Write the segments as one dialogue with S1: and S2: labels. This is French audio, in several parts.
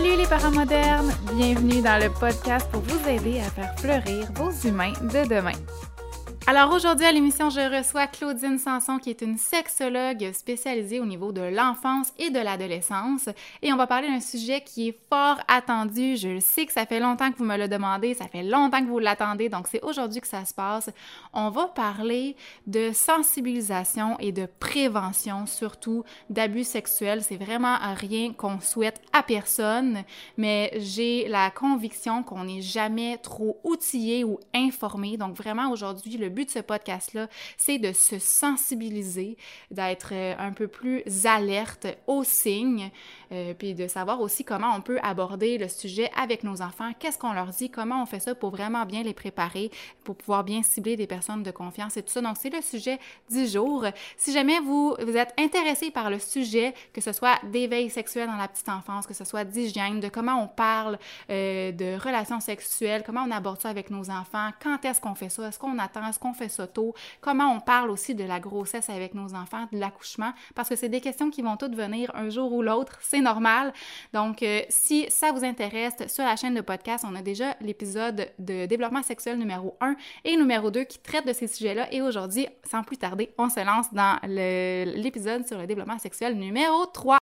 S1: Salut les parents modernes! Bienvenue dans le podcast pour vous aider à faire fleurir vos humains de demain. Alors aujourd'hui à l'émission, je reçois Claudine Sanson qui est une sexologue spécialisée au niveau de l'enfance et de l'adolescence et on va parler d'un sujet qui est fort attendu. Je sais que ça fait longtemps que vous me le demandez, ça fait longtemps que vous l'attendez, donc c'est aujourd'hui que ça se passe. On va parler de sensibilisation et de prévention, surtout d'abus sexuels. C'est vraiment rien qu'on souhaite à personne, mais j'ai la conviction qu'on n'est jamais trop outillé ou informé. Donc vraiment aujourd'hui, le but de ce podcast-là, c'est de se sensibiliser, d'être euh, un peu plus alerte aux signes, euh, puis de savoir aussi comment on peut aborder le sujet avec nos enfants, qu'est-ce qu'on leur dit, comment on fait ça pour vraiment bien les préparer, pour pouvoir bien cibler des personnes de confiance et tout ça? Donc, c'est le sujet du jour. Si jamais vous, vous êtes intéressé par le sujet, que ce soit d'éveil sexuel dans la petite enfance, que ce soit d'hygiène, de comment on parle euh, de relations sexuelles, comment on aborde ça avec nos enfants, quand est-ce qu'on fait ça, est-ce qu'on attend, est-ce qu'on fait comment on parle aussi de la grossesse avec nos enfants, de l'accouchement, parce que c'est des questions qui vont toutes venir un jour ou l'autre. C'est normal. Donc, euh, si ça vous intéresse, sur la chaîne de podcast, on a déjà l'épisode de développement sexuel numéro 1 et numéro 2 qui traite de ces sujets-là. Et aujourd'hui, sans plus tarder, on se lance dans l'épisode sur le développement sexuel numéro 3.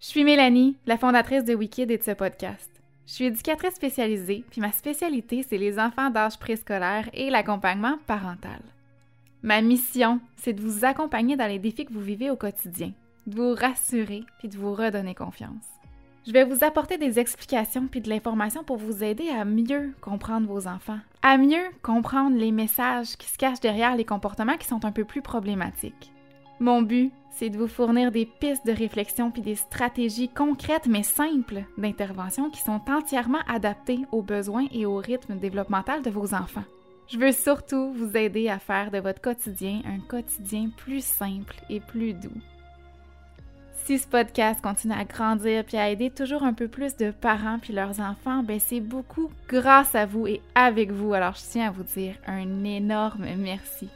S1: Je suis Mélanie, la fondatrice de Wikid et de ce podcast. Je suis éducatrice spécialisée, puis ma spécialité, c'est les enfants d'âge préscolaire et l'accompagnement parental. Ma mission, c'est de vous accompagner dans les défis que vous vivez au quotidien de vous rassurer puis de vous redonner confiance. Je vais vous apporter des explications puis de l'information pour vous aider à mieux comprendre vos enfants, à mieux comprendre les messages qui se cachent derrière les comportements qui sont un peu plus problématiques. Mon but, c'est de vous fournir des pistes de réflexion puis des stratégies concrètes mais simples d'intervention qui sont entièrement adaptées aux besoins et au rythme développemental de vos enfants. Je veux surtout vous aider à faire de votre quotidien un quotidien plus simple et plus doux. Si ce podcast continue à grandir puis à aider toujours un peu plus de parents puis leurs enfants, ben c'est beaucoup grâce à vous et avec vous. Alors je tiens à vous dire un énorme merci.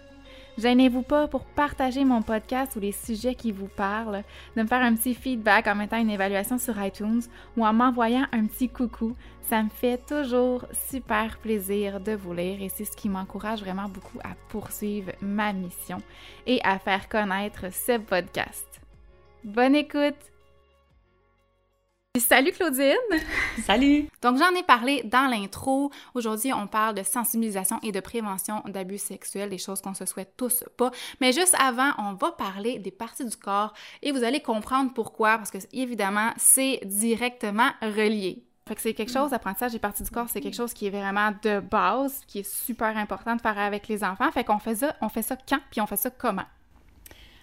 S1: Gênez-vous pas pour partager mon podcast ou les sujets qui vous parlent, de me faire un petit feedback en mettant une évaluation sur iTunes ou en m'envoyant un petit coucou. Ça me fait toujours super plaisir de vous lire et c'est ce qui m'encourage vraiment beaucoup à poursuivre ma mission et à faire connaître ce podcast. Bonne écoute! Salut Claudine!
S2: Salut!
S1: Donc j'en ai parlé dans l'intro. Aujourd'hui, on parle de sensibilisation et de prévention d'abus sexuels, des choses qu'on se souhaite tous pas. Mais juste avant, on va parler des parties du corps et vous allez comprendre pourquoi, parce que évidemment, c'est directement relié. Fait que c'est quelque chose, l'apprentissage des parties du corps, c'est quelque chose qui est vraiment de base, qui est super important de faire avec les enfants. Fait qu'on fait ça, on fait ça quand, puis on fait ça comment?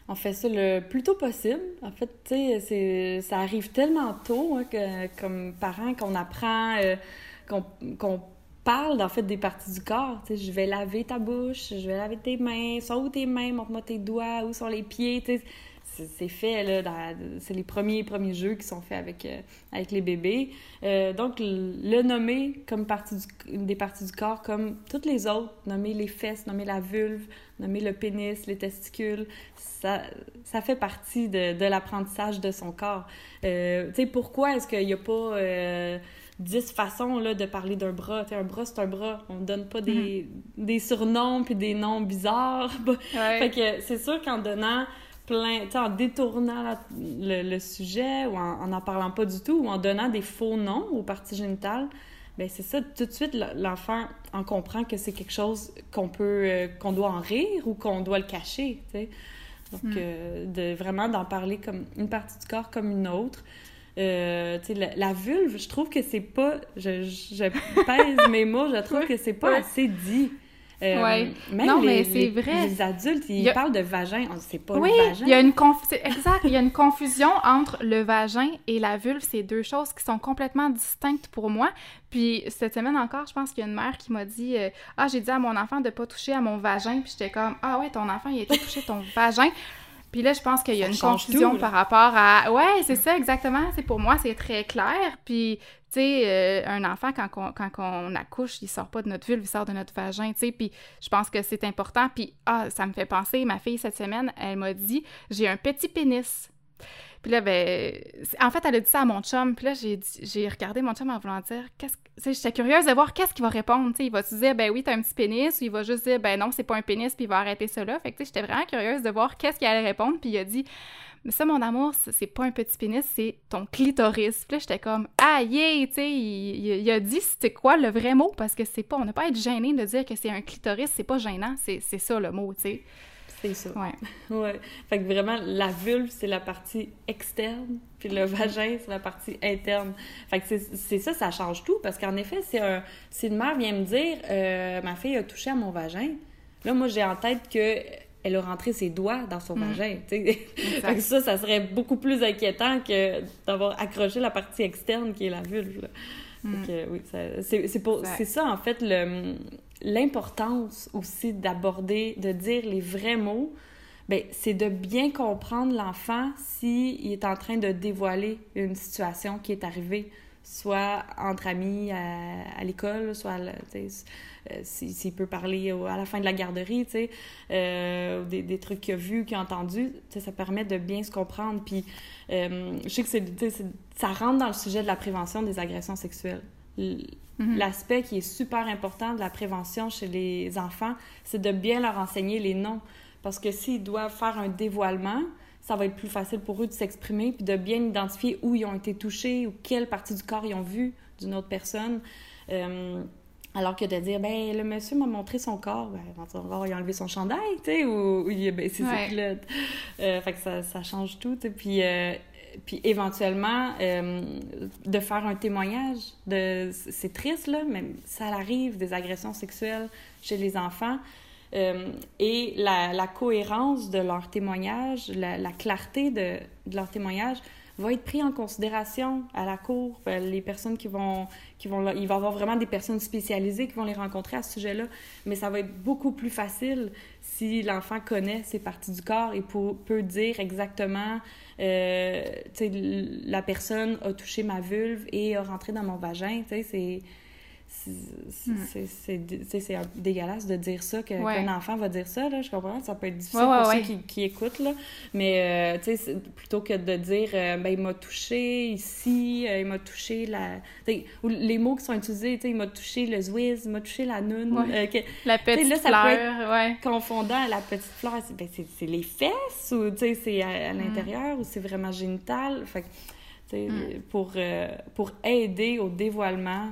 S2: On fait ça le plus tôt possible. En fait, tu sais, ça arrive tellement tôt hein, que, comme parents qu'on apprend, euh, qu'on parle en fait des parties du corps. Tu sais, je vais laver ta bouche, je vais laver tes mains, sont où tes mains, montre-moi tes doigts, où sont les pieds. Tu c'est fait, là, c'est les premiers, premiers jeux qui sont faits avec, euh, avec les bébés. Euh, donc, le nommer comme partie des parties du corps, comme toutes les autres, nommer les fesses, nommer la vulve, nommer le pénis, les testicules, ça, ça fait partie de, de l'apprentissage de son corps. Euh, tu sais, pourquoi est-ce qu'il n'y a pas dix façons là, de parler d'un bras? un bras, c'est un bras. On donne pas des, mm-hmm. des surnoms puis des noms bizarres. Fait que c'est sûr qu'en donnant plein, en détournant le, sujet ou en n'en parlant pas du tout ou en donnant des faux noms aux parties génitales, ben c'est ça, tout de suite, l'enfant en comprend que c'est quelque chose qu'on peut, euh, qu'on doit en rire ou qu'on doit le cacher, tu sais. Donc, hmm. euh, de vraiment d'en parler comme une partie du corps comme une autre. Euh, la, la, vulve, je trouve que c'est pas, je, je pèse mes mots, je trouve que c'est pas assez dit.
S1: Euh, oui. non, mais c'est vrai.
S2: Les adultes, ils parlent de vagin, on ne sait pas le vagin.
S1: Il y a une exact, il y a une confusion entre le vagin et la vulve, c'est deux choses qui sont complètement distinctes pour moi. Puis cette semaine encore, je pense qu'il y a une mère qui m'a dit euh, "Ah, j'ai dit à mon enfant de pas toucher à mon vagin." Puis j'étais comme "Ah ouais, ton enfant, il a été touché ton vagin." Puis là, je pense qu'il y a une confusion par rapport à. Ouais, c'est ça, exactement. C'est pour moi, c'est très clair. Puis, tu sais, euh, un enfant, quand on, quand on accouche, il sort pas de notre vulve, il sort de notre vagin, tu sais. Puis, je pense que c'est important. Puis, ah, ça me fait penser, ma fille, cette semaine, elle m'a dit J'ai un petit pénis. Puis là, ben, en fait, elle a dit ça à mon chum. Puis là, j'ai, regardé mon chum en voulant dire, qu'est-ce que. J'étais curieuse de voir qu'est-ce qu'il va répondre. Tu sais, il va se dire, ben oui, t'as un petit pénis, ou il va juste dire, ben non, c'est pas un pénis, puis il va arrêter là. Fait que, j'étais vraiment curieuse de voir qu'est-ce qu'il allait répondre. Puis il a dit, mais ça, mon amour, c'est pas un petit pénis, c'est ton clitoris. Puis là, j'étais comme, aïe, tu sais, il, a dit c'était quoi le vrai mot, parce que c'est pas, on n'a pas à être gêné de dire que c'est un clitoris, c'est pas gênant, c'est ça le mot, tu sais.
S2: C'est ça. Ouais. ouais. Fait que vraiment, la vulve, c'est la partie externe, puis le vagin, c'est la partie interne. Fait que c'est ça, ça change tout, parce qu'en effet, c'est un... si une mère vient me dire euh, ma fille a touché à mon vagin », là, moi, j'ai en tête que elle a rentré ses doigts dans son mm. vagin. Fait que ça, ça serait beaucoup plus inquiétant que d'avoir accroché la partie externe qui est la vulve. Mm. oui, c'est ça, en fait, le l'importance aussi d'aborder, de dire les vrais mots, ben, c'est de bien comprendre l'enfant s'il est en train de dévoiler une situation qui est arrivée, soit entre amis à, l'école, soit euh, s'il peut parler à la fin de la garderie, euh, des, des, trucs qu'il a vus, qu'il a entendus, ça permet de bien se comprendre. Puis, euh, je sais que ça rentre dans le sujet de la prévention des agressions sexuelles. Mhm. L'aspect qui est super important de la prévention chez les enfants, c'est de bien leur enseigner les noms. Parce que s'ils doivent faire un dévoilement, ça va être plus facile pour eux de s'exprimer puis de bien identifier où ils ont été touchés ou quelle partie du corps ils ont vu d'une autre personne. Euh, alors que de dire, ben, le monsieur m'a montré son corps, ben, il a enlevé son chandail, tu sais, ou, il a baissé ses culottes. Euh, fait que ça, ça change tout, Puis, euh, puis éventuellement, euh, de faire un témoignage. C'est triste, là, mais ça arrive, des agressions sexuelles chez les enfants. Euh, et la, cohérence de leur témoignage, la, la clarté de, de, leur témoignage va être pris en considération à la cour. Euh, les personnes qui vont, vont... Il va y avoir vraiment des personnes spécialisées qui vont les rencontrer à ce sujet-là, mais ça va être beaucoup plus facile si l'enfant connaît ses parties du corps et peut, dire exactement, euh, la personne a touché ma vulve et a rentré dans mon vagin, c'est. C'est dégueulasse de dire ça, qu'un enfant va dire ça, là, je comprends, ça peut être difficile pour ceux qui, qui, écoutent, là, mais euh, plutôt que de dire, euh, ben, il m'a touché ici, euh, il m'a touché la... ou les mots qui sont utilisés, il m'a touché le zwiz, il m'a touché la noune.
S1: la petite là, ça fleur, peut être
S2: confondant, la petite fleur, c'est ben, les fesses, ou c'est à, hmm. l'intérieur, ou c'est vraiment génital, fait Mm. pour, euh, pour aider au dévoilement.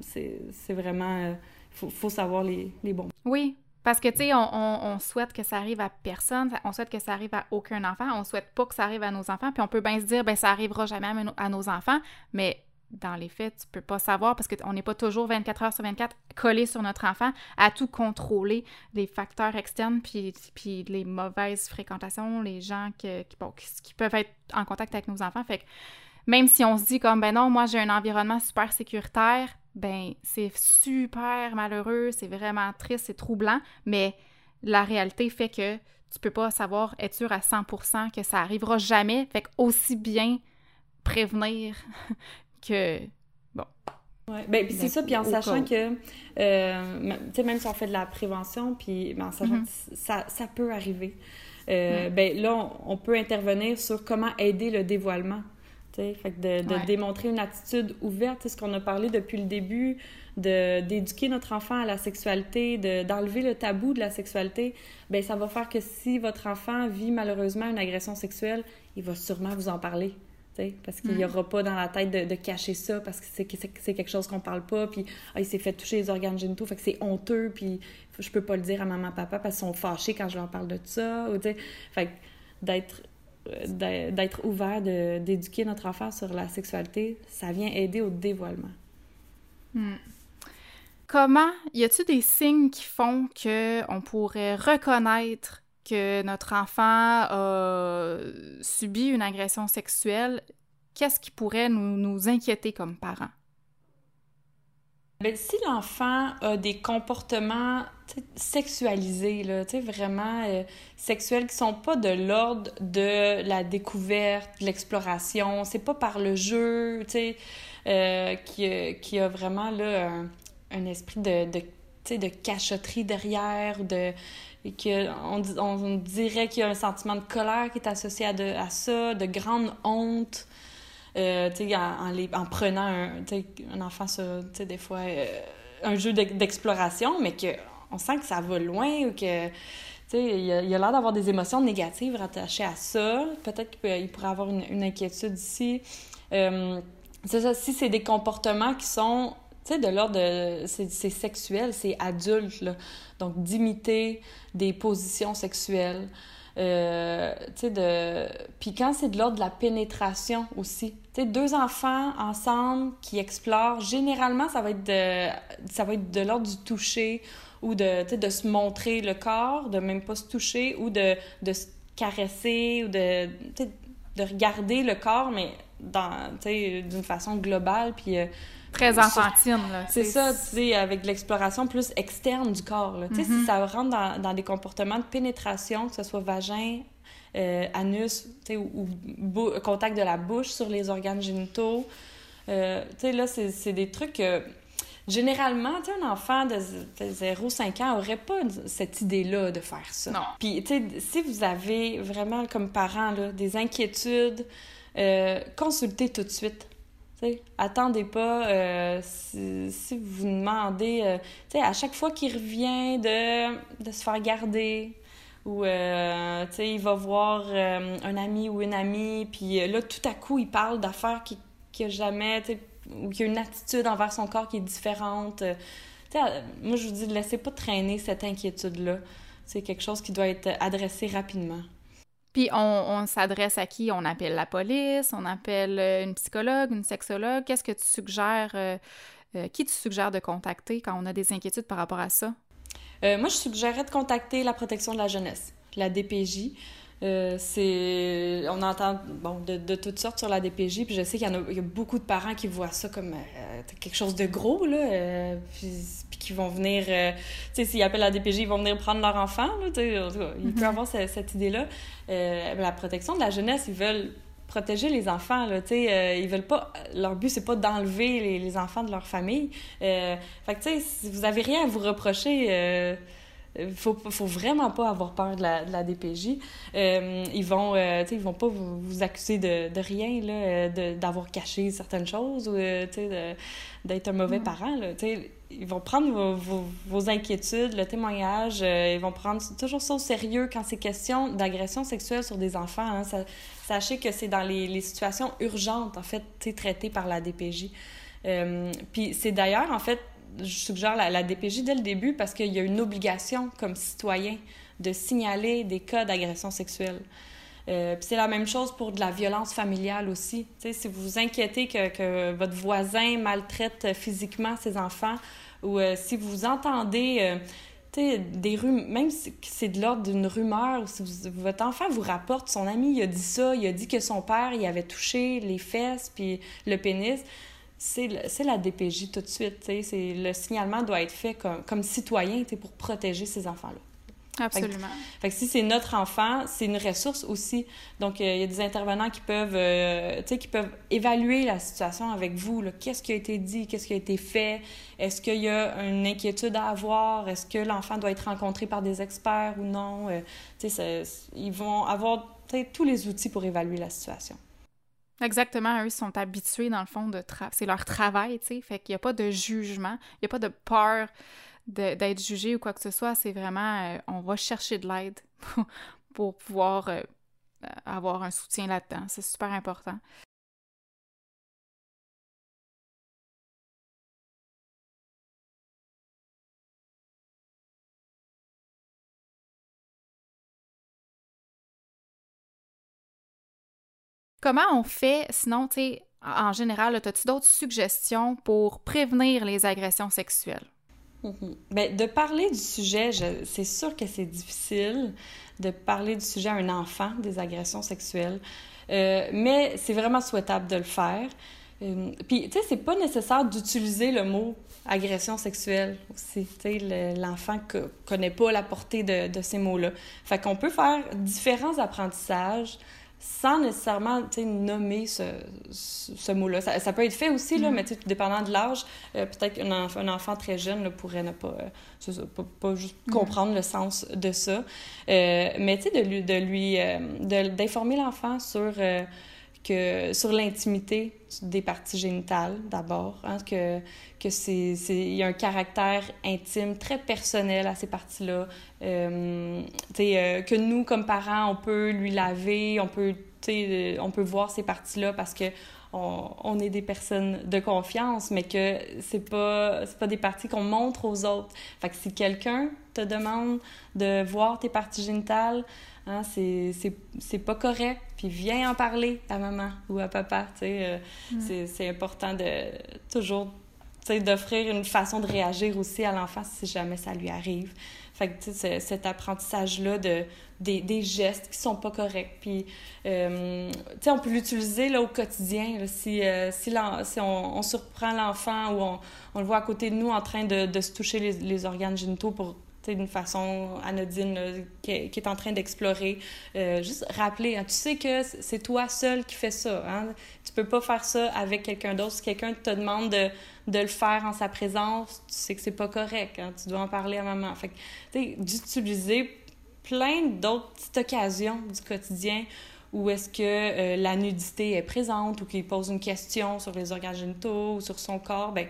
S2: C'est vraiment... Il euh, faut, savoir les, les bons.
S1: Oui, parce que, tu sais, on, on, souhaite que ça arrive à personne, on souhaite que ça arrive à aucun enfant, on souhaite pas que ça arrive à nos enfants, puis on peut bien se dire, ben ça arrivera jamais à, nos enfants, mais dans les faits, tu peux pas savoir parce qu'on n'est pas toujours 24 heures sur 24 collé sur notre enfant à tout contrôler les facteurs externes puis, puis les mauvaises fréquentations, les gens qui, qui, peuvent être en contact avec nos enfants. Fait que même si on se dit comme ben non, moi j'ai un environnement super sécuritaire, ben c'est super malheureux, c'est vraiment triste, c'est troublant, mais la réalité fait que tu peux pas savoir être sûr à 100% que ça arrivera jamais. Fait que aussi bien prévenir que, bon.
S2: Ouais, ben, c'est ça, puis en sachant que, euh, tu sais, même si on fait de la prévention, puis ben, en sachant mm-hmm. que ça, ça, peut arriver, euh, ben là, on, peut intervenir sur comment aider le dévoilement. Fait que de, de démontrer une attitude ouverte, c'est ce qu'on a parlé depuis le début, d'éduquer notre enfant à la sexualité, d'enlever le tabou de la sexualité, ben ça va faire que si votre enfant vit malheureusement une agression sexuelle, il va sûrement vous en parler parce qu'il n'y mm. aura pas dans la tête de, cacher ça, parce que c'est quelque chose qu'on parle pas, puis ah, il s'est fait toucher les organes génitaux, fait que c'est honteux, puis je peux pas le dire à maman, papa, parce qu'ils sont fâchés quand je leur parle de ça, ou fait d'être euh, d'être ouvert, d'éduquer notre enfant sur la sexualité, ça vient aider au dévoilement.
S1: Mm. Comment, y a-t-il des signes qui font que on pourrait reconnaître que notre enfant a subi une agression sexuelle, qu'est-ce qui pourrait nous, nous inquiéter comme parents?
S2: Bien, si l'enfant a des comportements sexualisés, là, vraiment euh, sexuels, qui sont pas de l'ordre de la découverte, de l'exploration, c'est pas par le jeu, euh, qui, qui, a vraiment là, un, esprit de de cachotterie derrière, de que on, on dirait qu'il y a un sentiment de colère qui est associé à, de, à ça, de grande honte. Euh, en, en, en, prenant un, un enfant sur, des fois, euh, un jeu d'exploration, mais qu'on sent que ça va loin ou que il a, a l'air d'avoir des émotions négatives rattachées à ça. Peut-être qu'il pourrait avoir une, inquiétude ici. Euh, ça, si c'est des comportements qui sont, tu sais, de l'ordre de... C'est sexuel, c'est adulte, là. Donc, d'imiter des positions sexuelles. Euh, tu sais, de... Puis quand c'est de l'ordre de la pénétration aussi. Tu sais, deux enfants ensemble qui explorent, généralement, ça va être de, ça va être de l'ordre du toucher ou de, de se montrer le corps, de même pas se toucher ou de, de se caresser ou de, de regarder le corps, mais d'une façon globale. Puis, euh,
S1: Très enfantine, là.
S2: C'est ça, tu sais, avec l'exploration plus externe du corps, là. Tu sais, si mm-hmm. ça rentre dans, dans, des comportements de pénétration, que ce soit vagin, euh, anus, tu sais, ou, contact de la bouche sur les organes génitaux, euh, tu sais, là, c'est des trucs... Généralement, tu un enfant de, 0-5 ans n'aurait pas cette idée-là de faire ça.
S1: Non.
S2: Puis, tu sais, si vous avez vraiment, comme parent, là, des inquiétudes, euh, consultez tout de suite. Attendez pas. Euh, si, si, vous demandez, euh, à chaque fois qu'il revient de, de se faire garder, ou euh, il va voir un ami ou une amie, puis là, tout à coup, il parle d'affaires qu'il n'a jamais, tu sais, ou qu'il a une attitude envers son corps qui est différente. Moi, je vous dis, laissez pas traîner cette inquiétude-là. C'est quelque chose qui doit être adressé rapidement.
S1: Puis on, s'adresse à qui? On appelle la police, on appelle euh, une psychologue, une sexologue. Qu'est-ce que tu suggères? qui tu suggères de contacter quand on a des inquiétudes par rapport à ça?
S2: moi, je suggérerais de contacter la protection de la jeunesse, la DPJ. Euh, c'est on entend bon de, de, toutes sortes sur la DPJ puis je sais qu'il y en a, il y a beaucoup de parents qui voient ça comme euh, quelque chose de gros là euh, puis, qui vont venir tu sais s'ils appellent la DPJ ils vont venir prendre leur enfant là tu sais il peut mm-hmm. avoir cette, idée là la protection de la jeunesse ils veulent protéger les enfants là tu sais ils veulent pas leur but c'est pas d'enlever les, les, enfants de leur famille fait que tu sais si vous avez rien à vous reprocher faut, faut vraiment pas avoir peur de la, de la DPJ. Euh, ils vont, euh, ils vont pas vous, vous accuser de, de rien, là, euh, d'avoir caché certaines choses ou euh, d'être un mauvais mm. parent. Là, ils vont prendre vos, vos, vos, inquiétudes, le témoignage, ils vont prendre toujours ça au sérieux quand c'est question d'agression sexuelle sur des enfants. Hein, ça, sachez que c'est dans les, les, situations urgentes, en fait, traitées par la DPJ. Puis c'est d'ailleurs, en fait, je suggère la, la, DPJ dès le début parce qu'il y a une obligation comme citoyen de signaler des cas d'agression sexuelle. Euh, c'est la même chose pour de la violence familiale aussi. sais, si vous vous inquiétez que, que, votre voisin maltraite physiquement ses enfants ou euh, si vous entendez euh, des rumeurs, même si c'est de l'ordre d'une rumeur, si votre enfant vous rapporte son ami, il a dit ça, il a dit que son père, il avait touché les fesses puis le pénis, c'est la DPJ tout de suite. Le signalement doit être fait comme, comme citoyen pour protéger ces enfants-là.
S1: Absolument.
S2: Fait que, si c'est notre enfant, c'est une ressource aussi. Donc, euh, il y a des intervenants qui peuvent, euh, qui peuvent évaluer la situation avec vous. Qu'est-ce qui a été dit? Qu'est-ce qui a été fait? Est-ce qu'il y a une inquiétude à avoir? Est-ce que l'enfant doit être rencontré par des experts ou non? Euh, ils vont avoir tous les outils pour évaluer la situation.
S1: Exactement, eux sont habitués dans le fond de c'est leur travail, tu sais, fait qu'il n'y a pas de jugement, il n'y a pas de peur d'être jugé ou quoi que ce soit, c'est vraiment euh, on va chercher de l'aide pour, pouvoir euh, avoir un soutien là-dedans, c'est super important. Comment on fait, sinon, tu en général, as-tu d'autres suggestions pour prévenir les agressions sexuelles?
S2: Mm-hmm. Bien, de parler du sujet, c'est sûr que c'est difficile de parler du sujet à un enfant des agressions sexuelles, euh, mais c'est vraiment souhaitable de le faire. Euh, puis, tu sais, c'est pas nécessaire d'utiliser le mot agression sexuelle aussi. Tu sais, l'enfant ne connaît pas la portée de, de ces mots-là. Fait qu'on peut faire différents apprentissages sans nécessairement nommer ce, ce, mot-là. Ça, ça, peut être fait aussi, là, mm. mais dépendant de l'âge, euh, peut-être qu'un enfant, un enfant très jeune pourrait ne pas, euh, pas, pas, juste mm. comprendre le sens de ça. Euh, mais tu sais, de lui, de lui d'informer l'enfant sur que sur l'intimité des parties génitales d'abord, hein, que que c'est il y a un caractère intime très personnel à ces parties-là, euh, euh, que nous comme parents on peut lui laver, on peut euh, on peut voir ces parties-là parce que on, on, est des personnes de confiance, mais que c'est pas c'est pas des parties qu'on montre aux autres. Fait que si quelqu'un te demande de voir tes parties génitales, Hein, c'est pas correct, puis viens en parler à maman ou à papa. Euh, mm. C'est important de toujours d'offrir une façon de réagir aussi à l'enfant si jamais ça lui arrive. Fait que, cet apprentissage-là de, des, des, gestes qui sont pas corrects. Puis, euh, tu sais, on peut l'utiliser au quotidien. si, euh, si, si on, on, surprend l'enfant ou on, on, le voit à côté de nous en train de, de se toucher les, les organes génitaux pour d'une façon anodine qui, est en train d'explorer. Euh, juste rappeler, hein, tu sais que c'est toi seul qui fais ça. Hein? Tu peux pas faire ça avec quelqu'un d'autre. Si quelqu'un te demande de, de, le faire en sa présence, tu sais que c'est pas correct. Hein? Tu dois en parler à maman. Fait d'utiliser plein d'autres petites occasions du quotidien où est-ce que euh, la nudité est présente ou qu'il pose une question sur les organes génitaux ou sur son corps, ben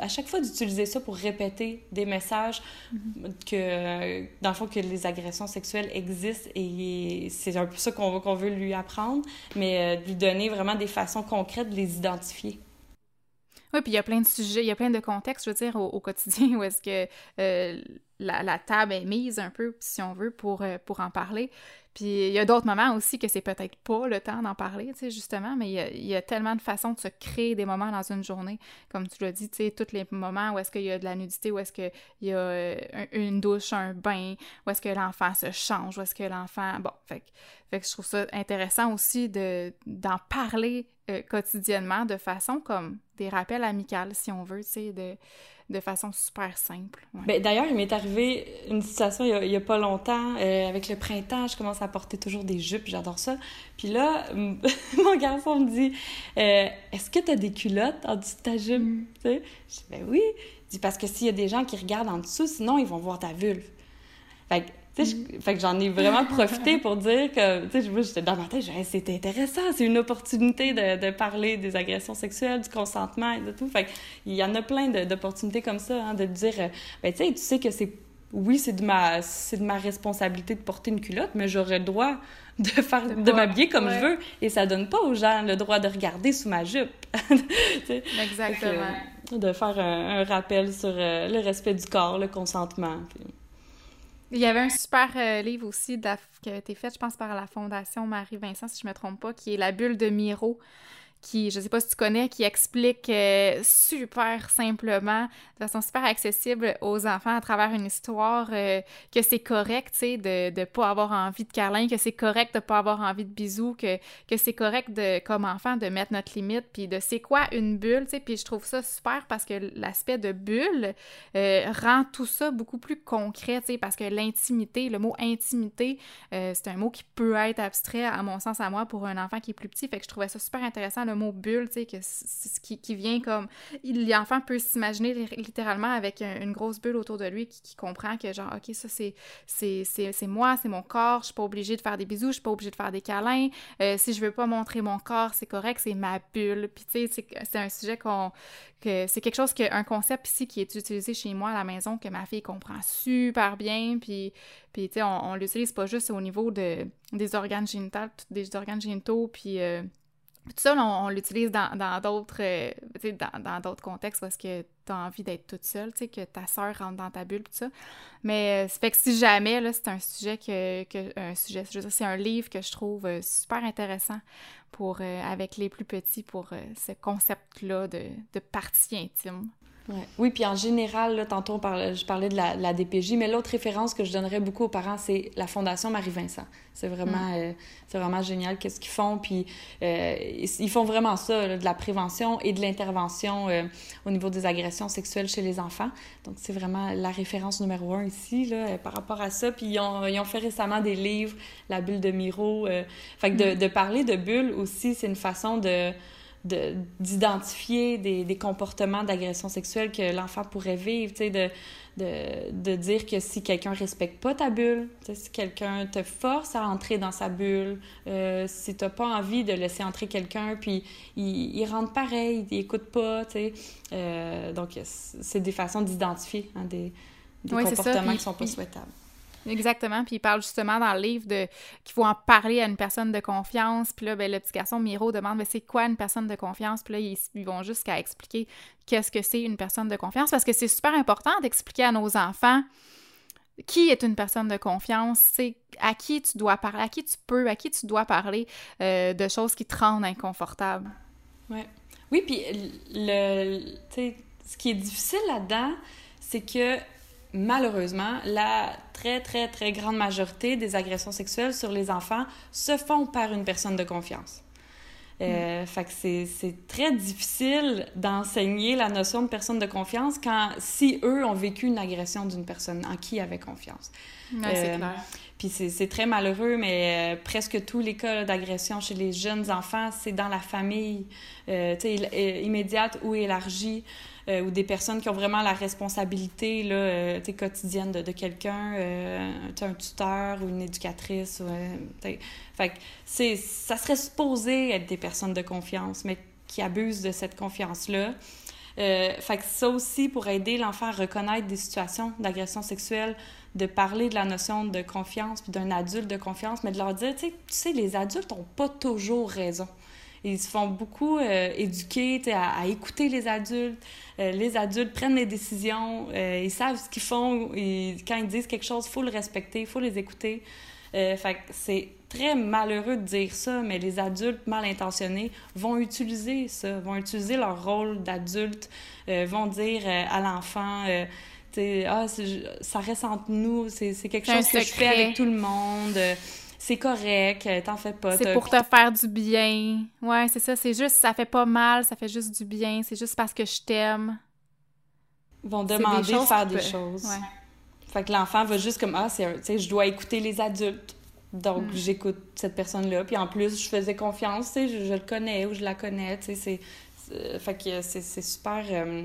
S2: à chaque fois d'utiliser ça pour répéter des messages mm-hmm. que, dans le fond, que les agressions sexuelles existent et c'est un peu ça qu'on qu'on veut lui apprendre, mais euh, lui donner vraiment des façons concrètes de les identifier.
S1: Oui, puis il y a plein de sujets, il y a plein de contextes, je veux dire, au, quotidien où est-ce que euh, la, la, table est mise un peu, si on veut, pour, euh, pour en parler. Puis il y a d'autres moments aussi que c'est peut-être pas le temps d'en parler, tu sais, justement, mais il y, a, tellement de façons de se créer des moments dans une journée. Comme tu l'as dit, tu sais, tous les moments où est-ce qu'il y a de la nudité, où est-ce qu'il y a euh, une douche, un bain, où est-ce que l'enfant se change, où est-ce que l'enfant... Bon, fait, fait que je trouve ça intéressant aussi de, d'en parler euh, quotidiennement de façon comme des rappels amicales, si on veut, tu sais, de de façon super simple.
S2: Ben, D'ailleurs, il m'est arrivé une situation il y a, pas longtemps, euh, avec le printemps, je commence à porter toujours des jupes, j'adore ça. Puis là, mon garçon me dit euh, Est-ce que tu as des culottes en dessous de ta jupe? Mm. Je dis Ben oui. Il dit Parce que s'il y a des gens qui regardent en dessous, sinon ils vont voir ta vulve. Fait que fait que j'en ai vraiment profité pour dire que, tu sais, j'étais dans ma tête, c'était intéressant, c'est une opportunité de, de, parler des agressions sexuelles, du consentement et de tout. Fait il y en a plein d'opportunités comme ça, hein, de dire, euh, ben, tu sais, tu sais que c'est, oui, c'est de ma, c'est de ma responsabilité de porter une culotte, mais j'aurais le droit de faire, de, m'habiller comme je veux, et ça donne pas aux gens le droit de regarder sous ma jupe.
S1: Exactement.
S2: de faire un, rappel sur euh, le respect du corps, le consentement.
S1: Il y avait un super euh, livre aussi qui a été fait, je pense, par la Fondation Marie-Vincent, si je me trompe pas, qui est La bulle de Miro, qui, je sais pas si tu connais, qui explique euh, super simplement, de façon super accessible aux enfants à travers une histoire, euh, que c'est correct, tu sais, de ne pas avoir envie de câlin, que c'est correct de pas avoir envie de bisous, que, que c'est correct de, comme enfant de mettre notre limite, puis de c'est quoi une bulle, tu sais, puis je trouve ça super parce que l'aspect de bulle euh, rend tout ça beaucoup plus concret, tu sais, parce que l'intimité, le mot intimité, c'est un mot qui peut être abstrait, à mon sens, à moi, pour un enfant qui est plus petit, fait que je trouvais ça super intéressant le mot bulle, tu sais, que qui, qui, vient comme... L'enfant peut s'imaginer littéralement avec une grosse bulle autour de lui qui, comprend que, genre, OK, ça, c'est moi, c'est mon corps, je suis pas obligée de faire des bisous, je suis pas obligée de faire des câlins. Euh, si je veux pas montrer mon corps, c'est correct, c'est ma bulle. Puis, tu sais, c'est un sujet qu'on... que C'est quelque chose, que, un concept ici qui est utilisé chez moi à la maison que ma fille comprend super bien, puis... Puis, tu sais, on, on l'utilise pas juste au niveau de, des organes génitaux, des organes génitaux, puis euh, tout ça, on, l'utilise dans d'autres euh, dans, d'autres contextes parce que tu as envie d'être toute seule, tu sais, que ta sœur rentre dans ta bulle, tout ça. Mais ça euh, fait que si jamais, là, c'est un sujet que, que un sujet, c'est un livre que je trouve euh, super intéressant pour avec les plus petits pour ce concept-là de, de partie intime.
S2: Oui, puis en général, là, tantôt, je parlais de la, DPJ, mais l'autre référence que je donnerais beaucoup aux parents, c'est la Fondation Marie-Vincent. C'est vraiment, mm. euh, c'est vraiment génial qu'est-ce qu'ils font. Puis euh, ils font vraiment ça, de la prévention et de l'intervention euh, au niveau des agressions sexuelles chez les enfants. Donc, c'est vraiment la référence numéro un ici là, par rapport à ça. Puis ils ont, ils ont fait récemment des livres, La bulle de Miro. fait que de, mm. de parler de bulle aussi, c'est une façon de d'identifier des, des, comportements d'agression sexuelle que l'enfant pourrait vivre, tu sais, de, de, de, dire que si quelqu'un respecte pas ta bulle, si quelqu'un te force à entrer dans sa bulle, euh, si t'as pas envie de laisser entrer quelqu'un, puis il, il, rentre pareil, il écoute pas, tu sais. Euh, donc, c'est des façons d'identifier hein, des, des comportements qui sont pas souhaitables.
S1: Exactement. Puis il parle justement dans le livre de qu'il faut en parler à une personne de confiance. Puis là, ben, le petit garçon Miro demande mais c'est quoi une personne de confiance? Puis là, ils, vont jusqu'à expliquer qu'est-ce que c'est une personne de confiance parce que c'est super important d'expliquer à nos enfants qui est une personne de confiance, c'est à qui tu dois parler, à qui tu peux, à qui tu dois parler euh, de choses qui te rendent inconfortable.
S2: Ouais. Oui, puis le, ce qui est difficile là-dedans, c'est que malheureusement, la très, très, très grande majorité des agressions sexuelles sur les enfants se font par une personne de confiance. Euh, mm. Fait que c'est très difficile d'enseigner la notion de personne de confiance quand, si eux ont vécu une agression d'une personne en qui ils avaient confiance.
S1: Ouais, c'est euh, clair.
S2: Puis c'est très malheureux, mais euh, presque tous les cas d'agression chez les jeunes enfants, c'est dans la famille, immédiate ou élargie. Euh, ou des personnes qui ont vraiment la responsabilité là, euh, quotidienne de, quelqu'un, euh, un tuteur ou une éducatrice. fait c'est, ça serait supposé être des personnes de confiance, mais qui abusent de cette confiance-là. fait que ça aussi, pour aider l'enfant à reconnaître des situations d'agression sexuelle, de parler de la notion de confiance, puis d'un adulte de confiance, mais de leur dire, tu sais, les adultes n'ont pas toujours raison. Ils se font beaucoup euh, éduquer à, écouter les adultes. Euh, les adultes prennent des décisions. Euh, ils savent ce qu'ils font. Et quand ils disent quelque chose, il faut le respecter, il faut les écouter. fait c'est très malheureux de dire ça, mais les adultes mal intentionnés vont utiliser ça, vont utiliser leur rôle d'adulte, vont dire à l'enfant ah, ça reste entre nous, c'est quelque chose que je fais avec tout le monde c'est correct, euh, t'en fais pas.
S1: C'est pour te faire du bien. Ouais, c'est ça, c'est juste, ça fait pas mal, ça fait juste du bien, c'est juste parce que je t'aime.
S2: Ils vont demander de faire des choses. Ouais. Fait que l'enfant va juste comme, ah, c'est, je dois écouter les adultes. Donc, mm. j'écoute cette personne-là. Puis en plus, je faisais confiance, tu sais, je, je, le connais ou je la connais, tu sais, fait que c'est super. Euh,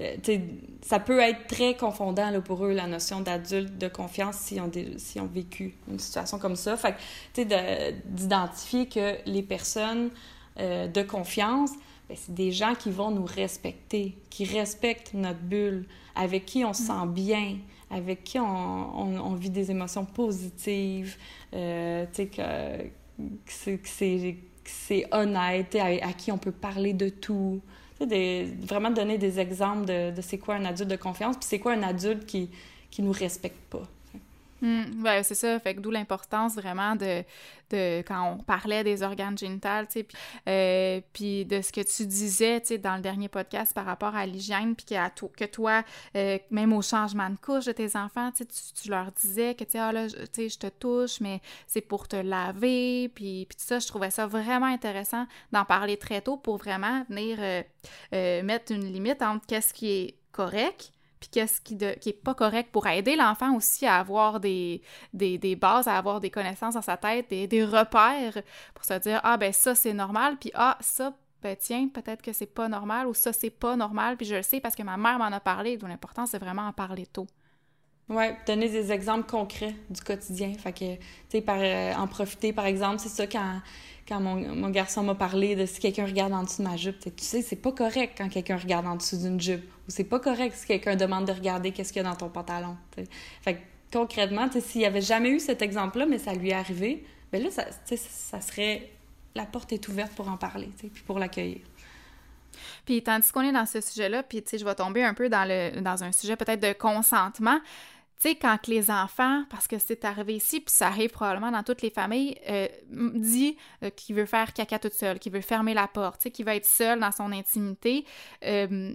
S2: euh, ça peut être très confondant là, pour eux, la notion d'adulte, de confiance, s'ils ont, si ont vécu une situation comme ça. Fait que, d'identifier que les personnes de confiance, ben, c'est des gens qui vont nous respecter, qui respectent notre bulle, avec qui on se sent bien, avec qui on, on, vit des émotions positives, euh, tu sais, que, que c'est c'est honnête, à, qui on peut parler de tout. Des, vraiment donner des exemples de, de c'est quoi un adulte de confiance, puis c'est quoi un adulte qui qui nous respecte pas.
S1: Mm, ben, c'est ça, fait que d'où l'importance vraiment de, de, quand on parlait des organes génitales, tu sais, puis, euh, puis de ce que tu disais, tu sais, dans le dernier podcast par rapport à l'hygiène, puis que, que toi, euh, même au changement de couche de tes enfants, tu, tu leur disais que, tu ah sais, je te touche, mais c'est pour te laver, puis, puis tout ça, je trouvais ça vraiment intéressant d'en parler très tôt pour vraiment venir euh, mettre une limite entre qu'est-ce qui est correct puis qu'est-ce qui, de, qui est pas correct pour aider l'enfant aussi à avoir des, bases, à avoir des connaissances dans sa tête, des, des repères pour se dire ah ben ça c'est normal, puis ah ça ben tiens, peut-être que c'est pas normal ou ça c'est pas normal, puis je le sais parce que ma mère m'en a parlé, donc l'important c'est vraiment en parler tôt.
S2: Oui, donner des exemples concrets du quotidien. Fait que, tu sais, euh, en profiter, par exemple, c'est ça quand, quand mon, mon garçon m'a parlé de si quelqu'un regarde en dessous de ma jupe. Tu sais, c'est pas correct quand quelqu'un regarde en dessous d'une jupe. Ou c'est pas correct si quelqu'un demande de regarder qu'est-ce qu'il y a dans ton pantalon. Fait que, concrètement, s'il n'y avait jamais eu cet exemple-là, mais ça lui est arrivé, bien là, ça, ça serait... La porte est ouverte pour en parler, puis pour l'accueillir.
S1: Puis tandis qu'on est dans ce sujet-là, puis tu sais, je vais tomber un peu dans, le, dans un sujet peut-être de consentement, tu sais, quand les enfants, parce que c'est arrivé ici, puis ça arrive probablement dans toutes les familles, euh, dit euh, qu'il veut faire caca toute seule, qu'il veut fermer la porte, tu sais, qu'il veut être seul dans son intimité, euh,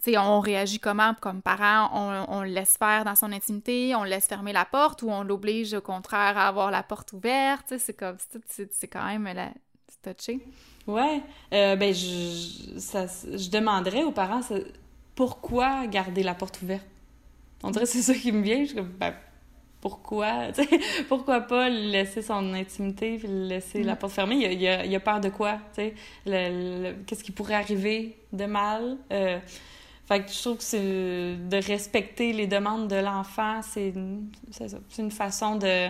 S1: sais, on réagit comment comme parent? On, le laisse faire dans son intimité, on le laisse fermer la porte ou on l'oblige au contraire à avoir la porte ouverte? C'est comme, c'est quand même la, touché.
S2: Ouais, euh, ben je demanderais aux parents pourquoi garder la porte ouverte? On dirait que c'est ça qui me vient. Je suis comme, ben, pourquoi, pourquoi pas laisser son intimité puis laisser la mm. porte fermée? Il y a, il y a, peur de quoi? Qu'est-ce qui pourrait arriver de mal? Euh, fait que je trouve que c'est de respecter les demandes de l'enfant, c'est une façon de,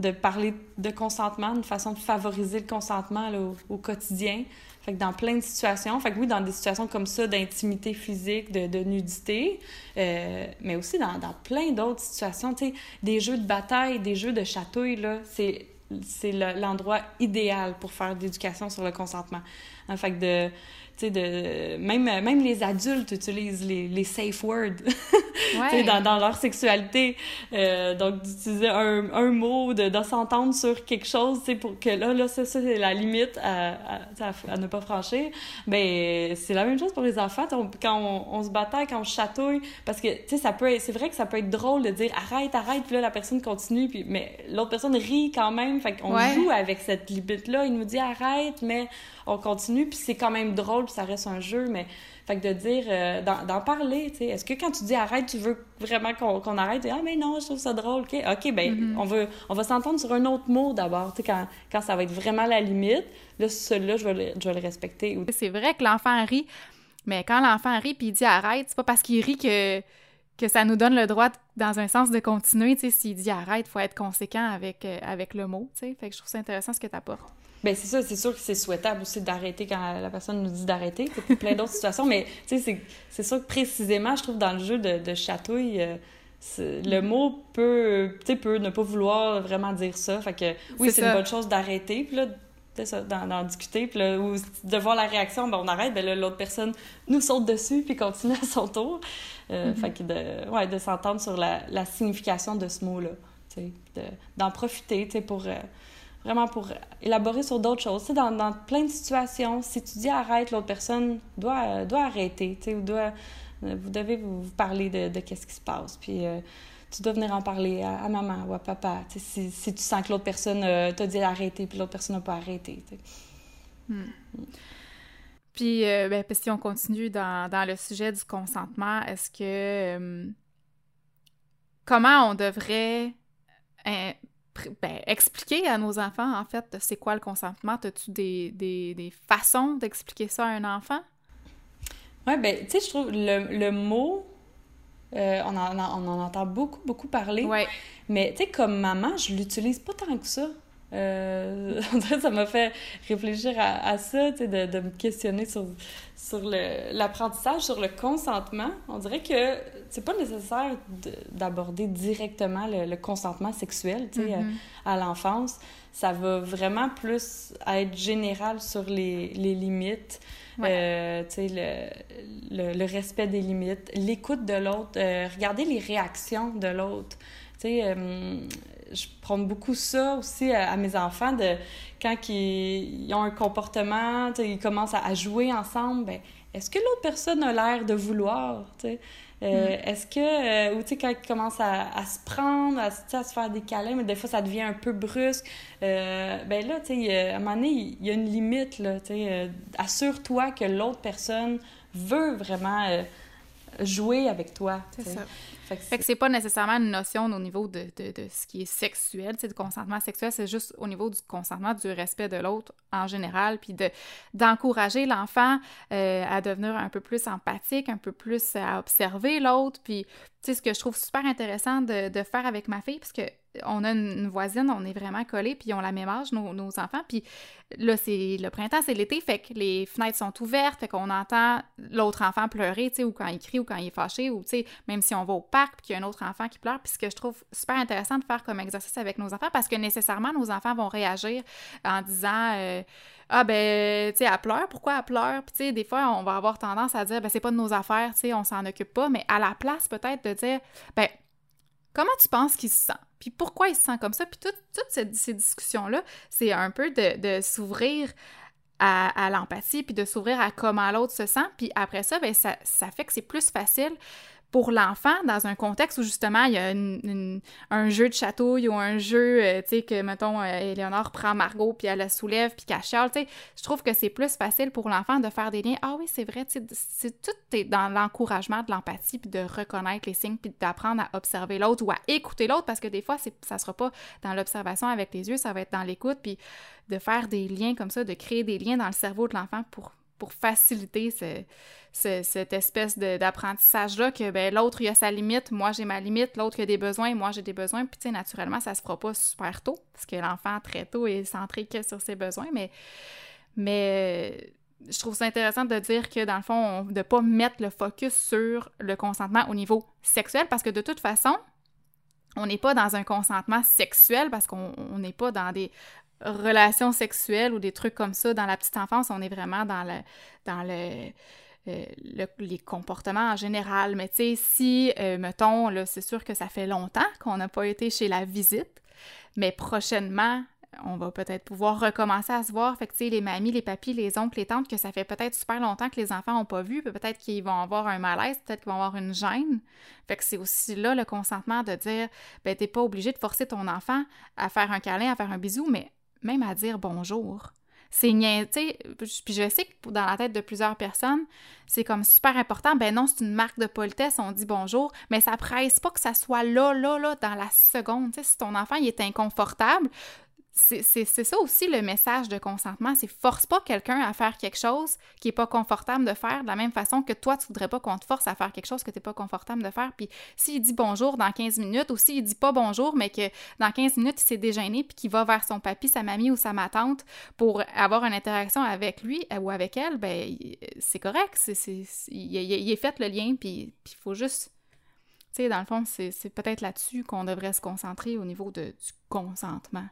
S2: de parler de consentement, une façon de favoriser le consentement au, quotidien. Fait que dans plein de situations, fait que oui, dans des situations comme ça, d'intimité physique, de, de nudité, euh, mais aussi dans, dans plein d'autres situations, tu des jeux de bataille, des jeux de chatouille, là, c'est l'endroit idéal pour faire de l'éducation sur le consentement. En fait de de, même, même les adultes utilisent les, les safe words dans, dans, leur sexualité. Euh, donc, d'utiliser un, un, mot, de, de s'entendre sur quelque chose, pour que là, là ça, c'est la limite à, à, ne pas franchir. Ben, c'est la même chose pour les enfants. quand on, se bataille, quand on chatouille, parce que, tu sais, ça peut c'est vrai que ça peut être drôle de dire arrête, arrête, puis là, la personne continue, puis, mais l'autre personne rit quand même. Fait qu'on joue avec cette limite-là. Il nous dit arrête, mais on continue, puis c'est quand même drôle, puis ça reste un jeu, mais fait que de dire, euh, d'en parler, tu sais, est-ce que quand tu dis arrête, tu veux vraiment qu'on arrête? Ah, mais non, je trouve ça drôle, OK, OK, ben mm-hmm. on, veut, on va s'entendre sur un autre mot d'abord, tu sais, quand, quand ça va être vraiment la limite, là, celui-là, je vais le, je vais le respecter.
S1: C'est vrai que l'enfant rit, mais quand l'enfant rit puis il dit arrête, c'est pas parce qu'il rit que que ça nous donne le droit, dans un sens, de continuer. Tu sais, s'il dit arrête, il faut être conséquent avec, euh, avec le mot. Tu sais, fait que je trouve ça intéressant ce que tu apportes.
S2: Ben c'est ça, c'est sûr que c'est souhaitable aussi d'arrêter quand la personne nous dit d'arrêter. C'est plein d'autres situations, mais tu sais, c'est sûr que précisément, je trouve, dans le jeu de, de chatouille, euh, le mot peut, peut ne pas vouloir vraiment dire ça. Fait que oui, c'est une bonne chose d'arrêter, puis là, d'en discuter, puis là, ou de voir la réaction, ben on arrête, ben l'autre personne nous saute dessus, puis continue à son tour. Euh, mm-hmm. Fait que de, ouais, de s'entendre sur la, la, signification de ce mot-là, d'en profiter, tu sais, pour... Euh, vraiment pour élaborer sur d'autres choses. Tu dans, dans, plein de situations, si tu dis arrête, l'autre personne doit, doit arrêter, tu doit, vous devez vous, parler de, de qu'est-ce qui se passe. Puis euh, tu dois venir en parler à, maman ou à papa, si, si, tu sens que l'autre personne euh, t'a dit d'arrêter puis l'autre personne n'a pas arrêté.
S1: Hmm. Puis, euh, ben, si on continue dans, dans, le sujet du consentement, est-ce que... comment on devrait ben, expliquer à nos enfants, en fait, c'est quoi le consentement? As-tu des, des, des, façons d'expliquer ça à un enfant?
S2: Oui, ben, tu sais, je trouve le, le mot, euh, on, en, on, en, entend beaucoup, beaucoup parler.
S1: Ouais.
S2: Mais, tu sais, comme maman, je l'utilise pas tant que ça. Euh, ça m'a fait réfléchir à, ça, de, de, me questionner sur, sur l'apprentissage, sur le consentement. On dirait que c'est pas nécessaire d'aborder directement le, consentement sexuel mm-hmm. à, l'enfance. Ça va vraiment plus être général sur les, les limites, euh, le, le, respect des limites, l'écoute de l'autre, euh, regarder les réactions de l'autre. Tu sais, euh, je prends beaucoup ça aussi à, mes enfants, de quand ils, ont un comportement, ils commencent à, jouer ensemble, ben, est-ce que l'autre personne a l'air de vouloir, euh, mm. Est-ce que, euh, ou tu sais, quand ils commencent à, se prendre, à, à, se faire des câlins, mais des fois ça devient un peu brusque, euh, ben là, tu sais, à un moment donné, il y a une limite, là, tu sais, assure-toi que l'autre personne veut vraiment jouer avec toi.
S1: C'est ça. Fait que c'est pas nécessairement une notion au niveau de, de, de ce qui est sexuel, sais, du consentement sexuel, c'est juste au niveau du consentement, du respect de l'autre en général, puis de d'encourager l'enfant euh, à devenir un peu plus empathique, un peu plus à observer l'autre, puis sais, ce que je trouve super intéressant de, de faire avec ma fille, parce on a une voisine, on est vraiment collés, puis ont la même âge, nos, nos enfants. Puis là, c'est le printemps, c'est l'été, fait que les fenêtres sont ouvertes, fait qu'on entend l'autre enfant pleurer, tu sais, ou quand il crie, ou quand il est fâché, ou tu sais, même si on va au parc, puis qu'il y a un autre enfant qui pleure. Puis ce que je trouve super intéressant de faire comme exercice avec nos enfants, parce que nécessairement, nos enfants vont réagir en disant euh, Ah, ben, tu sais, elle pleure, pourquoi elle pleure? Puis tu sais, des fois, on va avoir tendance à dire Ben, c'est pas de nos affaires, tu sais, on s'en occupe pas, mais à la place, peut-être, de dire Ben, comment tu penses qu'il se sent? Puis pourquoi il se sent comme ça? Puis toutes ces, discussions-là, c'est un peu de, s'ouvrir à, l'empathie, puis de s'ouvrir à comment l'autre se sent. Puis après ça, ben ça, ça fait que c'est plus facile pour l'enfant dans un contexte où justement il y a un jeu de chatouille ou un jeu, euh, tu sais, que mettons, euh, prend Margot puis elle la soulève puis qu'elle chiale, tu sais, je trouve que c'est plus facile pour l'enfant de faire des liens. Ah oui, c'est vrai, tu sais, tout est dans l'encouragement de l'empathie puis de reconnaître les signes puis d'apprendre à observer l'autre ou à écouter l'autre parce que des fois, ça sera pas dans l'observation avec les yeux, ça va être dans l'écoute puis de faire des liens comme ça, de créer des liens dans le cerveau de l'enfant pour pour faciliter cette espèce d'apprentissage-là que ben, l'autre, il a sa limite, moi j'ai ma limite, l'autre a des besoins, moi j'ai des besoins. Puis, tu sais, naturellement, ça se fera pas super tôt, parce que l'enfant, très tôt, est centré que sur ses besoins. Mais, mais je trouve ça intéressant de dire que, dans le fond, de pas mettre le focus sur le consentement au niveau sexuel, parce que de toute façon, on n'est pas dans un consentement sexuel parce qu'on n'est pas dans des relations sexuelles ou des trucs comme ça dans la petite enfance, on est vraiment dans le dans le, euh, les comportements en général. Mais tu sais, si, euh, mettons, là, c'est sûr que ça fait longtemps qu'on n'a pas été chez la visite, mais prochainement, on va peut-être pouvoir recommencer à se voir. Fait que, tu sais, les mamies, les papis, les oncles, les tantes, que ça fait peut-être super longtemps que les enfants n'ont pas vu, peut-être qu'ils vont avoir un malaise, peut-être qu'ils vont avoir une gêne. Fait que c'est aussi là le consentement de dire, ben, t'es pas obligé de forcer ton enfant à faire un câlin, à faire un bisou, mais même à dire bonjour. C'est sais, puis je sais que dans la tête de plusieurs personnes, c'est comme super important. Ben non, c'est une marque de politesse, on dit bonjour, mais ça presse pas que ça soit là, là, là, dans la seconde. sais, si ton enfant il est inconfortable, c'est ça aussi le message de consentement, c'est force pas quelqu'un à faire quelque chose qui est pas confortable de faire de la même façon que toi tu voudrais pas qu'on te force à faire quelque chose que tu pas confortable de faire. Puis s'il dit bonjour dans 15 minutes ou s'il dit pas bonjour mais que dans 15 minutes il s'est déjeuné puis qu'il va vers son papy, sa mamie ou sa ma tante pour avoir une interaction avec lui euh, ou avec elle, ben c'est correct, c'est il, est fait le lien puis il faut juste tu sais, dans le fond, c'est peut-être là-dessus qu'on devrait se concentrer au niveau de, du consentement.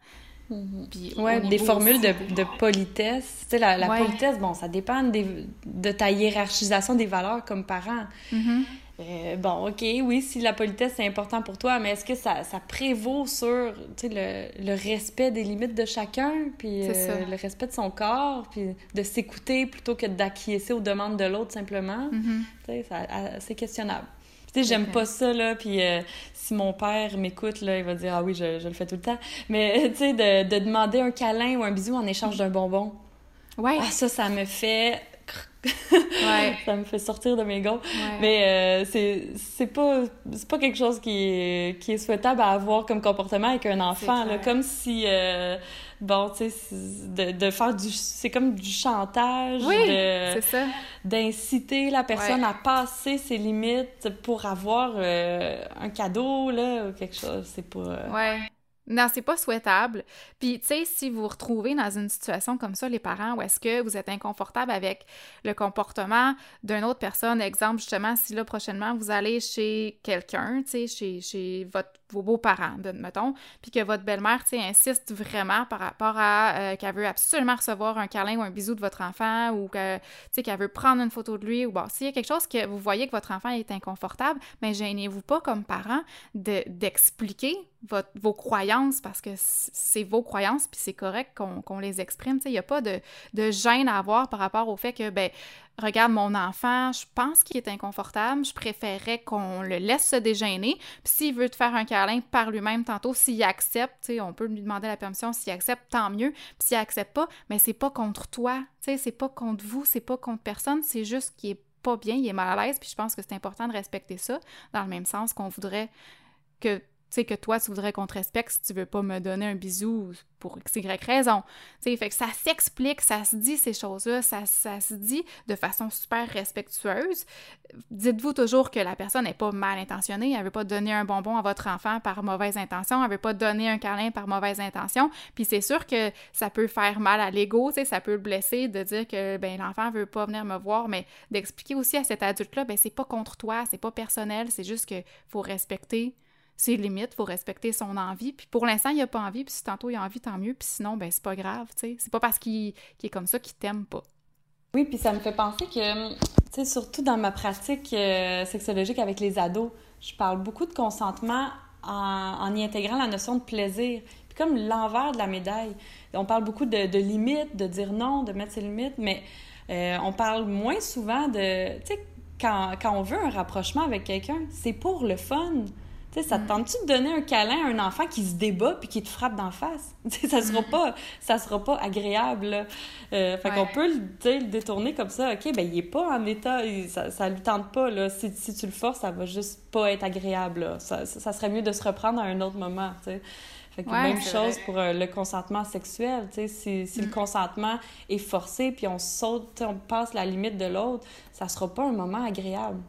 S2: Mm-hmm. ouais, des formules de, de, politesse. Tu sais, la, la politesse, bon, ça dépend de ta hiérarchisation des valeurs comme parent.
S1: Mm-hmm.
S2: Euh, bon, OK, oui, si la politesse c'est important pour toi, mais est-ce que ça, ça prévaut sur tu sais, le, le, respect des limites de chacun, puis euh, le respect de son corps, puis de s'écouter plutôt que d'acquiescer aux demandes de l'autre simplement?
S1: Mm-hmm.
S2: Tu sais, c'est questionnable. Tu sais, j'aime pas ça, là, puis euh, si mon père m'écoute, là, il va dire « Ah oui, je, je, le fais tout le temps. » Mais, tu sais, de, de, demander un câlin ou un bisou en échange d'un bonbon.
S1: Ouais.
S2: Ah, ça, ça me fait...
S1: ouais.
S2: ça me fait sortir de mes gonds. Mais euh, c'est pas, pas quelque chose qui est, qui est souhaitable à avoir comme comportement avec un enfant. Là, comme si... Euh, bon, tu sais, de, de, faire du... C'est comme du chantage.
S1: Oui, c'est ça.
S2: D'inciter la personne à passer ses limites pour avoir euh, un cadeau, là, ou quelque chose. C'est pas... Euh,
S1: ouais. Non, c'est pas souhaitable. Puis, tu sais, si vous vous retrouvez dans une situation comme ça, les parents, où est-ce que vous êtes inconfortable avec le comportement d'une autre personne, exemple, justement, si là, prochainement, vous allez chez quelqu'un, tu sais, chez, chez votre vos beaux-parents, mettons, puis que votre belle-mère, tu insiste vraiment par rapport à euh, qu'elle veut absolument recevoir un câlin ou un bisou de votre enfant ou que, tu qu'elle veut prendre une photo de lui ou bon, s'il y a quelque chose que vous voyez que votre enfant est inconfortable, mais gênez-vous pas comme parent d'expliquer vos croyances parce que c'est vos croyances puis c'est correct qu'on les exprime, tu sais, il n'y a pas de, de gêne à avoir par rapport au fait que, ben regarde mon enfant, je pense qu'il est inconfortable, je préférerais qu'on le laisse se déjeuner. Puis s'il veut te faire un câlin par lui-même tantôt, s'il accepte, on peut lui demander la permission, s'il accepte, tant mieux. Puis s'il accepte pas, mais c'est pas contre toi, c'est pas contre vous, c'est pas contre personne, c'est juste qu'il est pas bien, il est mal à l'aise, puis je pense que c'est important de respecter ça, dans le même sens qu'on voudrait que sais, que toi, tu voudrais qu'on te respecte si tu veux pas me donner un bisou pour x, y raison. Tu sais, fait que ça s'explique, ça se dit ces choses-là, ça, ça, se dit de façon super respectueuse. Dites-vous toujours que la personne n'est pas mal intentionnée, elle veut pas donner un bonbon à votre enfant par mauvaise intention, elle veut pas donner un câlin par mauvaise intention. Puis c'est sûr que ça peut faire mal à l'ego, tu sais, ça peut le blesser de dire que, ben, l'enfant veut pas venir me voir, mais d'expliquer aussi à cet adulte-là, ben, c'est pas contre toi, c'est pas personnel, c'est juste que faut respecter ses limites, faut respecter son envie. Puis pour l'instant, il a pas envie, puis si tantôt il a envie, tant mieux. Puis sinon, ben c'est pas grave, tu sais. C'est pas parce qu'il est comme ça qu'il t'aime pas.
S2: Oui, puis ça me fait penser que, tu sais, surtout dans ma pratique euh, sexologique avec les ados, je parle beaucoup de consentement en, y intégrant la notion de plaisir. Puis comme l'envers de la médaille. On parle beaucoup de, limites, de dire non, de mettre ses limites, mais euh, on parle moins souvent de... Tu sais, quand, quand on veut un rapprochement avec quelqu'un, c'est pour le fun. Tu sais, ça te mm. tente-tu de donner un câlin à un enfant qui se débat puis qui te frappe d'en face? Tu sais, ça sera mm. pas, ça sera pas agréable, euh, fait qu'on peut le, le détourner comme ça. OK, ben il est pas en état, ça, ça lui tente pas, là. Si, si, tu le forces, ça va juste pas être agréable, Ça, ça, serait mieux de se reprendre à un autre moment, tu sais. Fait que même chose pour euh, le consentement sexuel. Si, si le mm. consentement est forcé puis on saute, on passe la limite de l'autre, ça sera pas un moment agréable.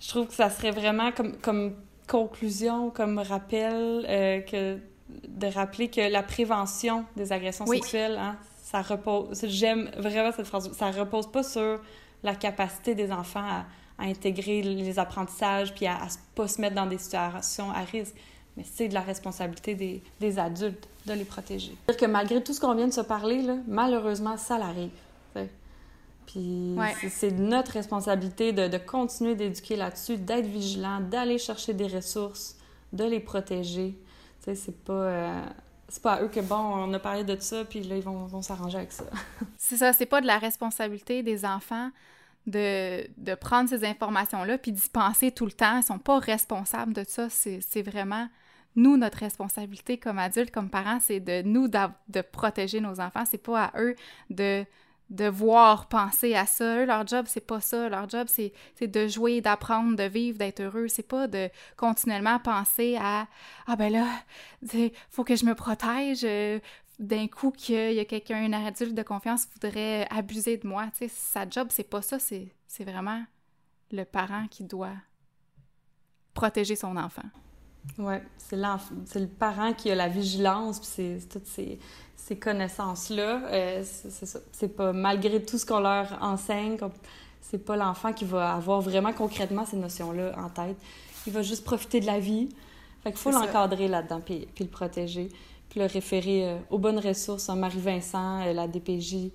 S2: Je trouve que ça serait vraiment comme... comme conclusion, comme rappel, euh, que de rappeler que la prévention des agressions sexuelles, hein, ça repose. J'aime vraiment cette phrase. Ça repose pas sur la capacité des enfants à, intégrer les apprentissages puis à, ne pas se mettre dans des situations à risque. Mais c'est de la responsabilité des, des, adultes de les protéger. dire que malgré tout ce qu'on vient de se parler, là, malheureusement, ça l'arrive. Puis c'est notre responsabilité de, de continuer d'éduquer là-dessus, d'être vigilant, d'aller chercher des ressources, de les protéger. Tu sais, c'est pas... Euh, c'est pas à eux que, bon, on a parlé de ça, puis là, ils vont, vont s'arranger avec ça.
S1: c'est ça, c'est pas de la responsabilité des enfants de, de prendre ces informations-là puis d'y penser tout le temps. Ils sont pas responsables de ça. C'est vraiment nous, notre responsabilité comme adultes, comme parents, c'est de nous de protéger nos enfants. C'est pas à eux de devoir penser à ça. leur job, c'est pas ça. Leur job, c'est de jouer, d'apprendre, de vivre, d'être heureux. C'est pas de continuellement penser à Ah ben là, faut que je me protège. Euh, d'un coup, qu'il y a quelqu'un, un adulte de confiance, voudrait abuser de moi. sais, sa job, c'est pas ça. C'est vraiment le parent qui doit protéger son enfant.
S2: Oui, c'est le parent qui a la vigilance, puis c'est toutes ces, ces connaissances-là. Euh, c'est ça. C'est pas, malgré tout ce qu'on leur enseigne, c'est pas l'enfant qui va avoir vraiment concrètement ces notions-là en tête. Il va juste profiter de la vie. Fait qu'il faut l'encadrer là-dedans, puis, puis, le protéger, puis le référer euh, aux bonnes ressources, Marie-Vincent, euh, la DPJ,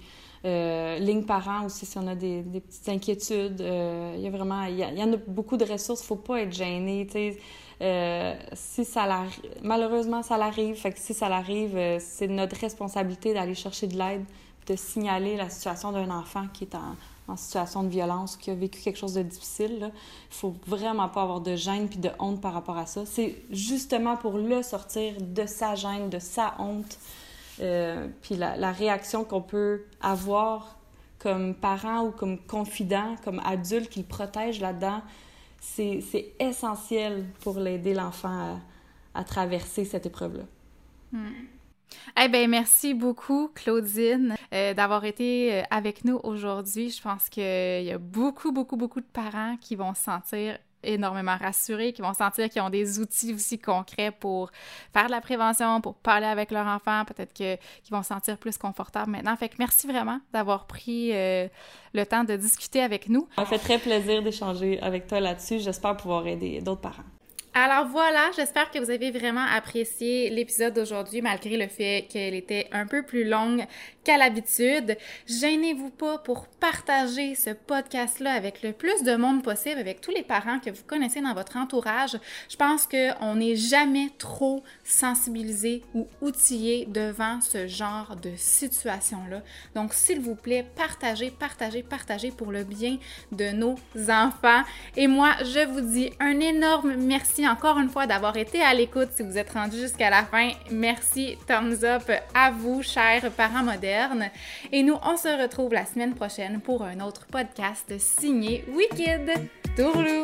S2: ligne parents aussi, si on a des, des petites inquiétudes. il y a vraiment, il y, en a beaucoup de ressources, faut pas être gêné, tu sais euh, si ça malheureusement, ça l'arrive. Fait que si ça l'arrive, euh, c'est notre responsabilité d'aller chercher de l'aide, de signaler la situation d'un enfant qui est en, situation de violence, qui a vécu quelque chose de difficile. Il faut vraiment pas avoir de gêne puis de honte par rapport à ça. C'est justement pour le sortir de sa gêne, de sa honte. Euh, puis la, la réaction qu'on peut avoir comme parent ou comme confident, comme adulte qui le protège là-dedans, c'est essentiel pour l'aider l'enfant à, traverser cette épreuve-là.
S1: Hmm. Eh bien, merci beaucoup, Claudine, euh, d'avoir été euh, avec nous aujourd'hui. Je pense qu'il y a beaucoup, beaucoup, beaucoup de parents qui vont se sentir énormément rassurés, qui vont sentir qu'ils ont des outils aussi concrets pour faire de la prévention, pour parler avec leur enfant, peut-être qu'ils vont se sentir plus confortables maintenant. Fait que merci vraiment d'avoir pris euh, le temps de discuter avec nous.
S2: Ça fait très plaisir d'échanger avec toi là-dessus. J'espère pouvoir aider d'autres parents.
S1: Alors voilà, j'espère que vous avez vraiment apprécié l'épisode d'aujourd'hui malgré le fait qu'elle était un peu plus longue qu'à l'habitude. Gênez-vous pas pour partager ce podcast-là avec le plus de monde possible, avec tous les parents que vous connaissez dans votre entourage. Je pense qu'on n'est jamais trop sensibilisé ou outillé devant ce genre de situation-là. Donc s'il vous plaît, partagez, partagez, partagez pour le bien de nos enfants. Et moi, je vous dis un énorme encore une fois d'avoir été à l'écoute. Si vous êtes rendu jusqu'à la fin, merci, thumbs up à vous, chers parents modernes. Et nous, on se retrouve la semaine prochaine pour un autre podcast signé Wicked. Tourlou!